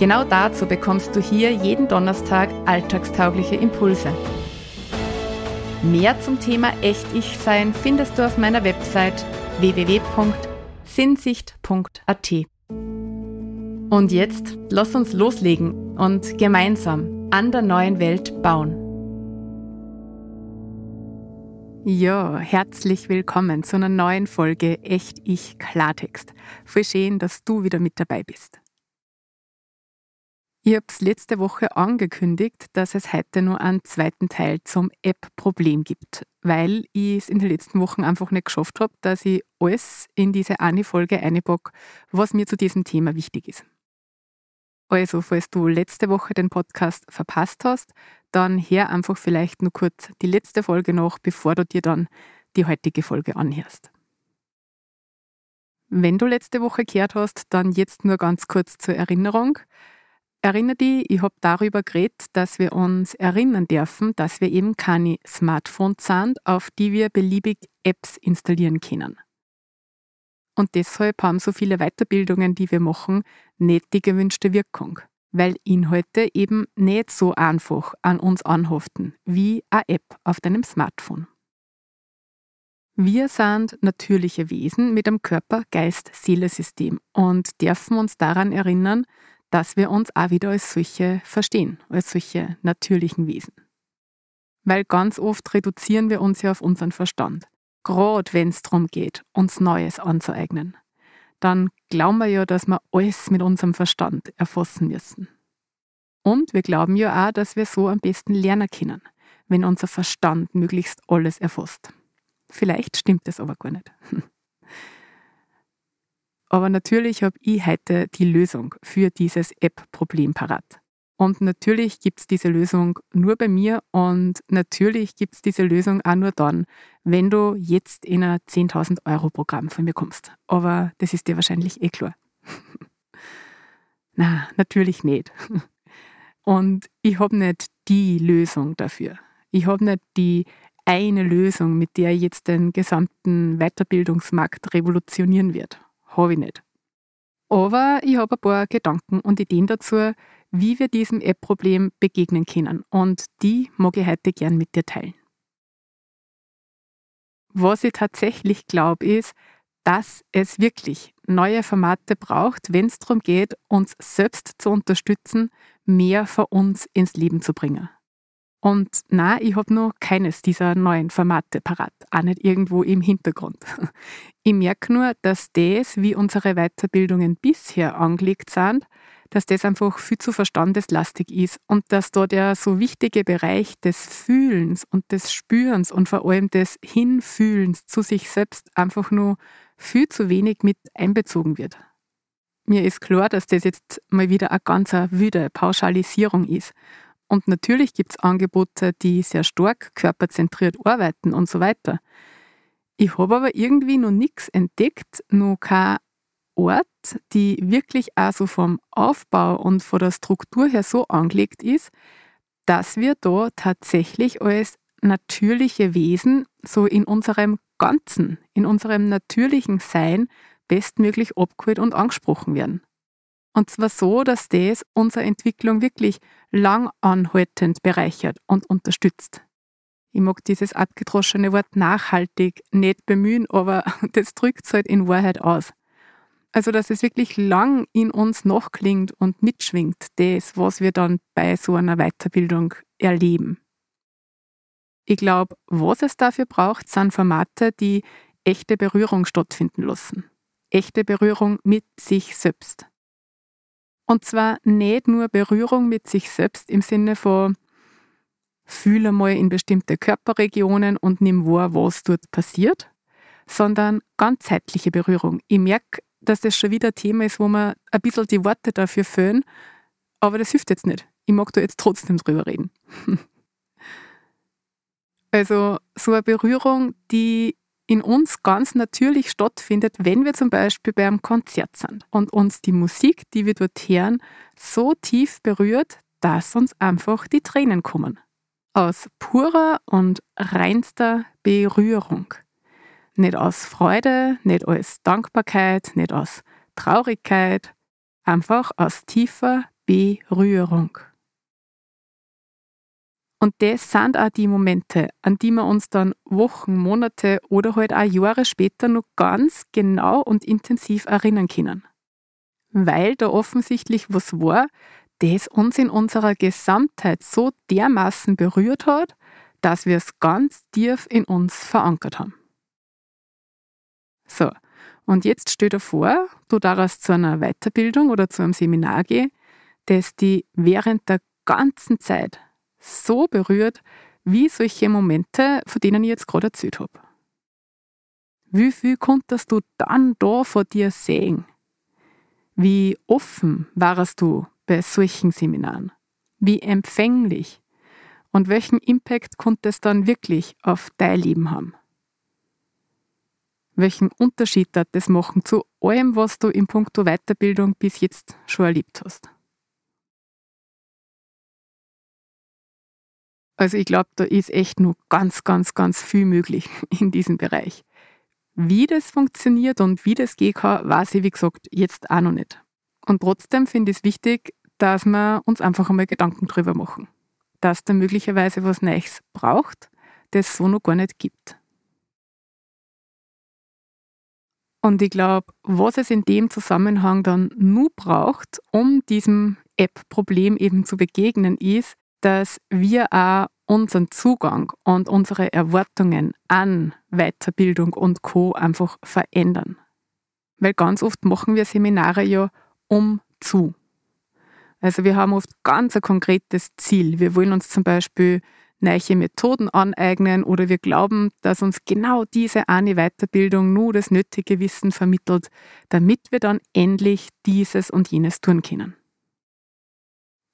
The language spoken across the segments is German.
Genau dazu bekommst du hier jeden Donnerstag alltagstaugliche Impulse. Mehr zum Thema Echt-Ich-Sein findest du auf meiner Website www.sinnsicht.at. Und jetzt lass uns loslegen und gemeinsam an der neuen Welt bauen. Ja, herzlich willkommen zu einer neuen Folge Echt Ich Klartext. Voll schön, dass du wieder mit dabei bist. Ich habe es letzte Woche angekündigt, dass es heute nur einen zweiten Teil zum App-Problem gibt, weil ich es in den letzten Wochen einfach nicht geschafft habe, dass ich alles in diese eine Folge einpacke, was mir zu diesem Thema wichtig ist. Also, falls du letzte Woche den Podcast verpasst hast, dann hör einfach vielleicht nur kurz die letzte Folge noch, bevor du dir dann die heutige Folge anhörst. Wenn du letzte Woche gehört hast, dann jetzt nur ganz kurz zur Erinnerung. Erinnere dich, ich habe darüber geredet, dass wir uns erinnern dürfen, dass wir eben keine Smartphones sind, auf die wir beliebig Apps installieren können. Und deshalb haben so viele Weiterbildungen, die wir machen, nicht die gewünschte Wirkung, weil Inhalte eben nicht so einfach an uns anhaften wie eine App auf deinem Smartphone. Wir sind natürliche Wesen mit einem Körper-Geist-Seele-System und dürfen uns daran erinnern, dass wir uns auch wieder als solche verstehen, als solche natürlichen Wesen. Weil ganz oft reduzieren wir uns ja auf unseren Verstand. Gerade wenn es darum geht, uns Neues anzueignen. Dann glauben wir ja, dass wir alles mit unserem Verstand erfassen müssen. Und wir glauben ja auch, dass wir so am besten lernen können, wenn unser Verstand möglichst alles erfasst. Vielleicht stimmt es aber gar nicht. Aber natürlich habe ich heute die Lösung für dieses App-Problem parat. Und natürlich gibt es diese Lösung nur bei mir und natürlich gibt es diese Lösung auch nur dann, wenn du jetzt in ein 10.000 Euro Programm von mir kommst. Aber das ist dir wahrscheinlich eh klar. Na, natürlich nicht. Und ich habe nicht die Lösung dafür. Ich habe nicht die eine Lösung, mit der jetzt den gesamten Weiterbildungsmarkt revolutionieren wird habe ich nicht. Aber ich habe ein paar Gedanken und Ideen dazu, wie wir diesem App-Problem begegnen können. Und die mag ich heute gern mit dir teilen. Was ich tatsächlich glaube, ist, dass es wirklich neue Formate braucht, wenn es darum geht, uns selbst zu unterstützen, mehr von uns ins Leben zu bringen. Und na, ich habe noch keines dieser neuen Formate parat, auch nicht irgendwo im Hintergrund. Ich merke nur, dass das, wie unsere Weiterbildungen bisher angelegt sind, dass das einfach viel zu verstandeslastig ist und dass da der so wichtige Bereich des Fühlens und des Spürens und vor allem des Hinfühlens zu sich selbst einfach nur viel zu wenig mit einbezogen wird. Mir ist klar, dass das jetzt mal wieder eine ganz wüde Pauschalisierung ist und natürlich gibt es Angebote, die sehr stark körperzentriert arbeiten und so weiter. Ich habe aber irgendwie noch nichts entdeckt, noch kein Ort, die wirklich auch so vom Aufbau und von der Struktur her so angelegt ist, dass wir da tatsächlich als natürliche Wesen so in unserem Ganzen, in unserem natürlichen Sein bestmöglich abgeholt und angesprochen werden. Und zwar so, dass das unsere Entwicklung wirklich lang anhaltend bereichert und unterstützt. Ich mag dieses abgedroschene Wort nachhaltig nicht bemühen, aber das drückt es halt in Wahrheit aus. Also, dass es wirklich lang in uns nachklingt und mitschwingt, das, was wir dann bei so einer Weiterbildung erleben. Ich glaube, was es dafür braucht, sind Formate, die echte Berührung stattfinden lassen. Echte Berührung mit sich selbst. Und zwar nicht nur Berührung mit sich selbst im Sinne von fühle mal in bestimmte Körperregionen und nimm wahr, was dort passiert, sondern ganzheitliche Berührung. Ich merke, dass das schon wieder ein Thema ist, wo man ein bisschen die Worte dafür füllen, aber das hilft jetzt nicht. ich mag da jetzt trotzdem drüber reden. also so eine Berührung, die in uns ganz natürlich stattfindet, wenn wir zum Beispiel bei einem Konzert sind und uns die Musik, die wir dort hören, so tief berührt, dass uns einfach die Tränen kommen. Aus purer und reinster Berührung. Nicht aus Freude, nicht aus Dankbarkeit, nicht aus Traurigkeit, einfach aus tiefer Berührung. Und das sind auch die Momente, an die wir uns dann Wochen, Monate oder halt auch Jahre später noch ganz genau und intensiv erinnern können. Weil da offensichtlich was war, das uns in unserer Gesamtheit so dermaßen berührt hat, dass wir es ganz tief in uns verankert haben. So, und jetzt stell dir vor, du darfst zu einer Weiterbildung oder zu einem Seminar gehen, das die während der ganzen Zeit so berührt wie solche Momente, von denen ich jetzt gerade erzählt habe. Wie viel konntest du dann da vor dir sehen? Wie offen warst du bei solchen Seminaren? Wie empfänglich? Und welchen Impact konnte es dann wirklich auf dein Leben haben? Welchen Unterschied hat das machen zu allem, was du in puncto Weiterbildung bis jetzt schon erlebt hast? Also ich glaube, da ist echt nur ganz, ganz, ganz viel möglich in diesem Bereich. Wie das funktioniert und wie das kann, weiß ich, wie gesagt, jetzt auch noch nicht. Und trotzdem finde ich es wichtig, dass wir uns einfach einmal Gedanken drüber machen. Dass da möglicherweise was Neues braucht, das so noch gar nicht gibt. Und ich glaube, was es in dem Zusammenhang dann nur braucht, um diesem App-Problem eben zu begegnen, ist, dass wir auch unseren Zugang und unsere Erwartungen an Weiterbildung und Co. einfach verändern. Weil ganz oft machen wir Seminare ja um zu. Also wir haben oft ganz ein konkretes Ziel. Wir wollen uns zum Beispiel neue Methoden aneignen oder wir glauben, dass uns genau diese eine Weiterbildung nur das nötige Wissen vermittelt, damit wir dann endlich dieses und jenes tun können.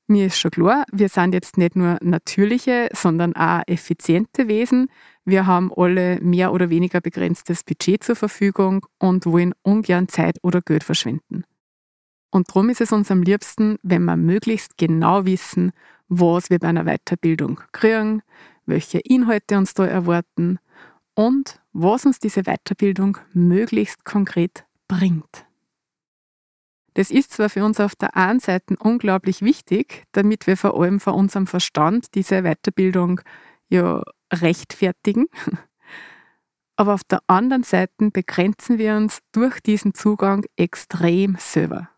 Mir ist schon klar, wir sind jetzt nicht nur natürliche, sondern auch effiziente Wesen. Wir haben alle mehr oder weniger begrenztes Budget zur Verfügung und wollen ungern Zeit oder Geld verschwenden. Und darum ist es uns am liebsten, wenn wir möglichst genau wissen, was wir bei einer Weiterbildung kriegen, welche Inhalte uns da erwarten und was uns diese Weiterbildung möglichst konkret bringt. Das ist zwar für uns auf der einen Seite unglaublich wichtig, damit wir vor allem vor unserem Verstand diese Weiterbildung ja rechtfertigen, aber auf der anderen Seite begrenzen wir uns durch diesen Zugang extrem selber.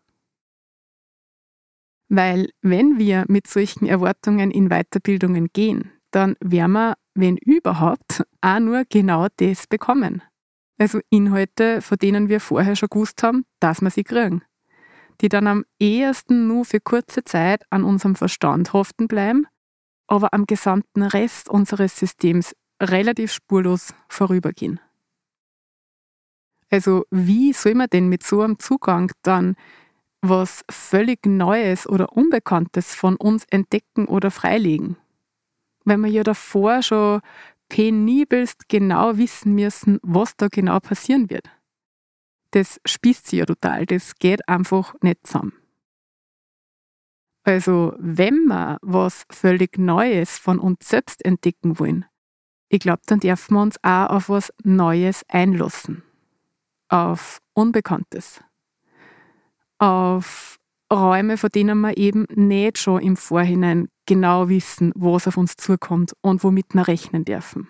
Weil wenn wir mit solchen Erwartungen in Weiterbildungen gehen, dann werden wir, wenn überhaupt, auch nur genau das bekommen. Also Inhalte, von denen wir vorher schon gewusst haben, dass wir sie kriegen die dann am ehesten nur für kurze Zeit an unserem Verstand haften bleiben, aber am gesamten Rest unseres Systems relativ spurlos vorübergehen. Also wie soll man denn mit so einem Zugang dann was völlig Neues oder Unbekanntes von uns entdecken oder freilegen? Wenn wir ja davor schon penibelst genau wissen müssen, was da genau passieren wird das spießt sich ja total. Das geht einfach nicht zusammen. Also, wenn wir was völlig Neues von uns selbst entdecken wollen, ich glaube, dann dürfen wir uns auch auf was Neues einlassen. Auf Unbekanntes. Auf Räume, von denen wir eben nicht schon im Vorhinein genau wissen, was auf uns zukommt und womit wir rechnen dürfen.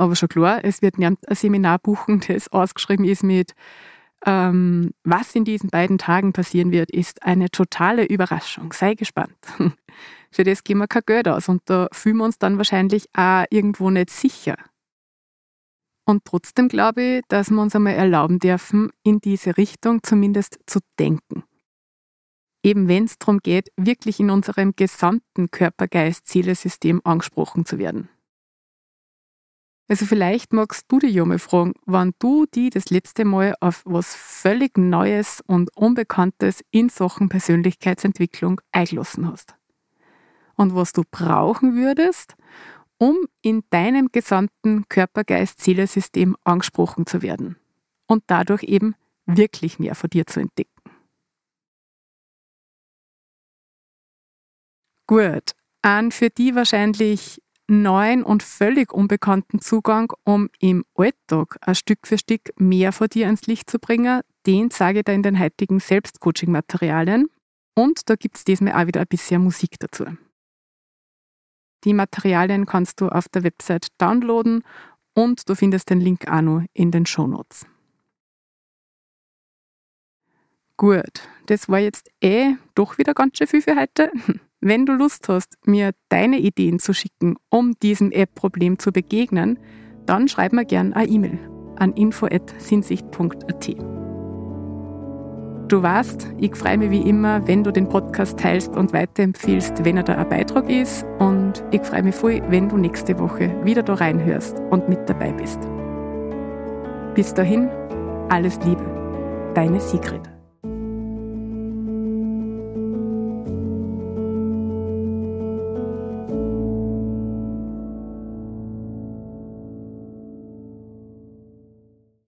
Aber schon klar, es wird ein Seminar buchen, das ausgeschrieben ist mit ähm, was in diesen beiden Tagen passieren wird, ist eine totale Überraschung. Sei gespannt. Für das geben wir kein Geld aus und da fühlen wir uns dann wahrscheinlich auch irgendwo nicht sicher. Und trotzdem glaube ich, dass wir uns einmal erlauben dürfen, in diese Richtung zumindest zu denken. Eben wenn es darum geht, wirklich in unserem gesamten Körper-Geist-Zielesystem angesprochen zu werden. Also vielleicht magst du dich ja mal fragen, wann du die das letzte Mal auf was völlig Neues und Unbekanntes in Sachen Persönlichkeitsentwicklung eingelassen hast. Und was du brauchen würdest, um in deinem gesamten Körper-Geist-Seele-System angesprochen zu werden und dadurch eben wirklich mehr von dir zu entdecken. Gut, an für die wahrscheinlich neuen und völlig unbekannten Zugang, um im Alltag ein Stück für Stück mehr von dir ans Licht zu bringen, den sage ich dir in den heutigen Selbstcoaching-Materialien. Und da gibt es diesmal auch wieder ein bisschen Musik dazu. Die Materialien kannst du auf der Website downloaden und du findest den Link auch noch in den Show Notes. Gut, das war jetzt eh doch wieder ganz schön viel für heute. Wenn du Lust hast, mir deine Ideen zu schicken, um diesem App-Problem zu begegnen, dann schreib mir gerne eine E-Mail an info.sinsicht.at. Du weißt, ich freue mich wie immer, wenn du den Podcast teilst und weiterempfiehlst, wenn er da ein Beitrag ist. Und ich freue mich voll, wenn du nächste Woche wieder da reinhörst und mit dabei bist. Bis dahin, alles Liebe. Deine Sigrid.